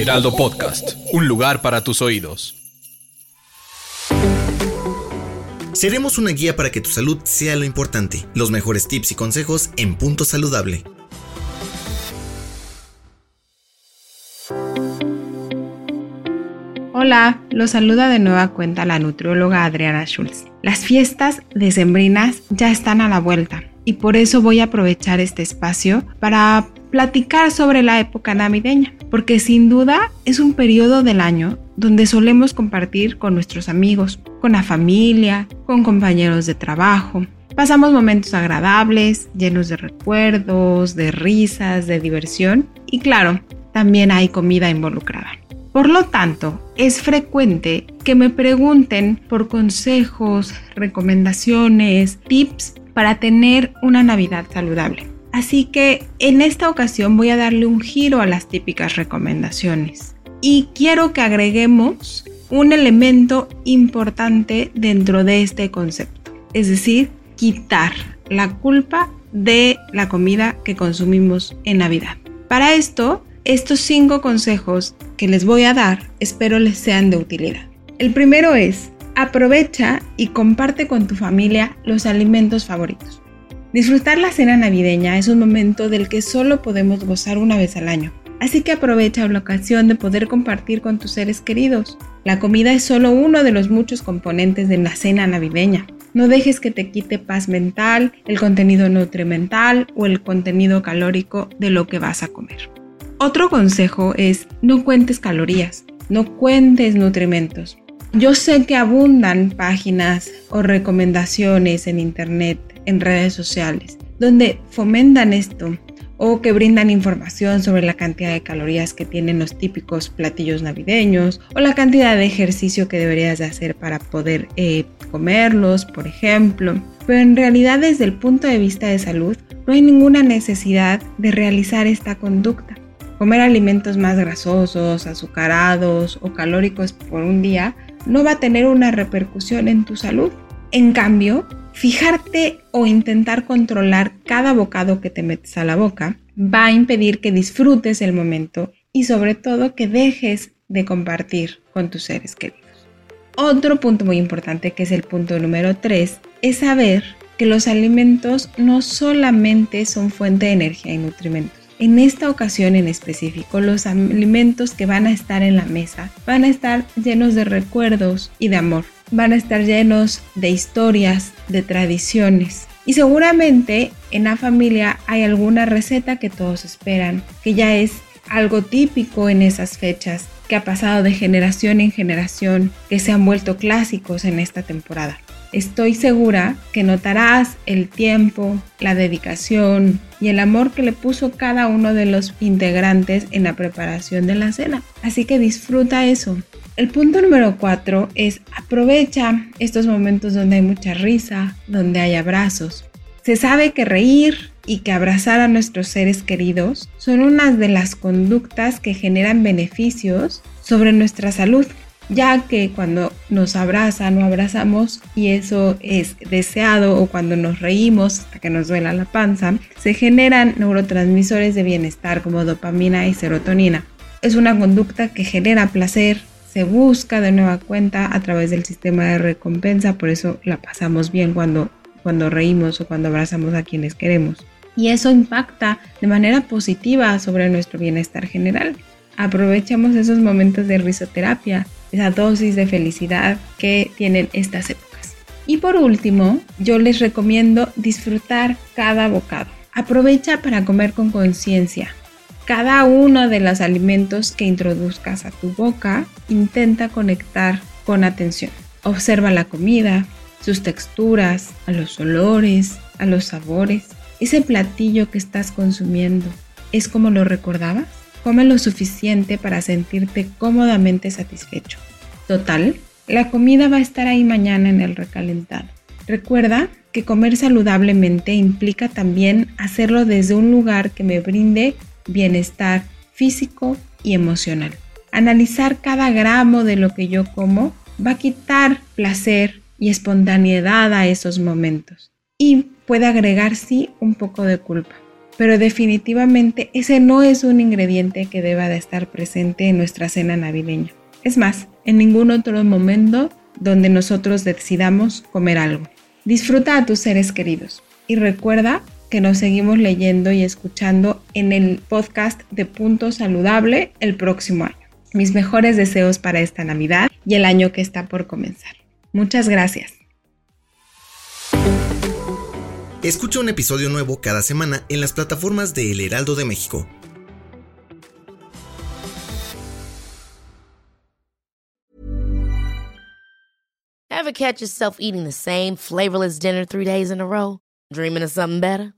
Heraldo Podcast, un lugar para tus oídos. Seremos una guía para que tu salud sea lo importante. Los mejores tips y consejos en Punto Saludable. Hola, los saluda de nueva cuenta la nutrióloga Adriana Schulz. Las fiestas decembrinas ya están a la vuelta y por eso voy a aprovechar este espacio para platicar sobre la época navideña, porque sin duda es un periodo del año donde solemos compartir con nuestros amigos, con la familia, con compañeros de trabajo. Pasamos momentos agradables, llenos de recuerdos, de risas, de diversión y claro, también hay comida involucrada. Por lo tanto, es frecuente que me pregunten por consejos, recomendaciones, tips para tener una Navidad saludable. Así que en esta ocasión voy a darle un giro a las típicas recomendaciones. Y quiero que agreguemos un elemento importante dentro de este concepto. Es decir, quitar la culpa de la comida que consumimos en Navidad. Para esto, estos cinco consejos que les voy a dar espero les sean de utilidad. El primero es, aprovecha y comparte con tu familia los alimentos favoritos. Disfrutar la cena navideña es un momento del que solo podemos gozar una vez al año. Así que aprovecha la ocasión de poder compartir con tus seres queridos. La comida es solo uno de los muchos componentes de la cena navideña. No dejes que te quite paz mental, el contenido nutrimental o el contenido calórico de lo que vas a comer. Otro consejo es no cuentes calorías, no cuentes nutrimentos. Yo sé que abundan páginas o recomendaciones en internet, en redes sociales, donde fomentan esto o que brindan información sobre la cantidad de calorías que tienen los típicos platillos navideños o la cantidad de ejercicio que deberías de hacer para poder eh, comerlos, por ejemplo. Pero en realidad desde el punto de vista de salud no hay ninguna necesidad de realizar esta conducta. Comer alimentos más grasosos, azucarados o calóricos por un día no va a tener una repercusión en tu salud. En cambio, fijarte o intentar controlar cada bocado que te metes a la boca va a impedir que disfrutes el momento y sobre todo que dejes de compartir con tus seres queridos. Otro punto muy importante, que es el punto número 3, es saber que los alimentos no solamente son fuente de energía y nutrimentos, en esta ocasión en específico, los alimentos que van a estar en la mesa van a estar llenos de recuerdos y de amor. Van a estar llenos de historias, de tradiciones. Y seguramente en la familia hay alguna receta que todos esperan, que ya es algo típico en esas fechas, que ha pasado de generación en generación, que se han vuelto clásicos en esta temporada. Estoy segura que notarás el tiempo, la dedicación y el amor que le puso cada uno de los integrantes en la preparación de la cena. Así que disfruta eso. El punto número cuatro es aprovecha estos momentos donde hay mucha risa, donde hay abrazos. Se sabe que reír y que abrazar a nuestros seres queridos son unas de las conductas que generan beneficios sobre nuestra salud ya que cuando nos abrazan o abrazamos y eso es deseado o cuando nos reímos hasta que nos duela la panza, se generan neurotransmisores de bienestar como dopamina y serotonina. Es una conducta que genera placer, se busca de nueva cuenta a través del sistema de recompensa, por eso la pasamos bien cuando, cuando reímos o cuando abrazamos a quienes queremos. Y eso impacta de manera positiva sobre nuestro bienestar general. Aprovechamos esos momentos de risoterapia esa dosis de felicidad que tienen estas épocas. Y por último, yo les recomiendo disfrutar cada bocado. Aprovecha para comer con conciencia. Cada uno de los alimentos que introduzcas a tu boca, intenta conectar con atención. Observa la comida, sus texturas, a los olores, a los sabores. ¿Ese platillo que estás consumiendo es como lo recordabas? Come lo suficiente para sentirte cómodamente satisfecho. Total, la comida va a estar ahí mañana en el recalentado. Recuerda que comer saludablemente implica también hacerlo desde un lugar que me brinde bienestar físico y emocional. Analizar cada gramo de lo que yo como va a quitar placer y espontaneidad a esos momentos. Y puede agregar sí un poco de culpa. Pero definitivamente ese no es un ingrediente que deba de estar presente en nuestra cena navideña. Es más, en ningún otro momento donde nosotros decidamos comer algo. Disfruta a tus seres queridos y recuerda que nos seguimos leyendo y escuchando en el podcast de Punto Saludable el próximo año. Mis mejores deseos para esta Navidad y el año que está por comenzar. Muchas gracias. Escucha un episodio nuevo cada semana en las plataformas de El Heraldo de México. Ever catch yourself eating the same flavorless dinner three days in a row? Dreaming of something better?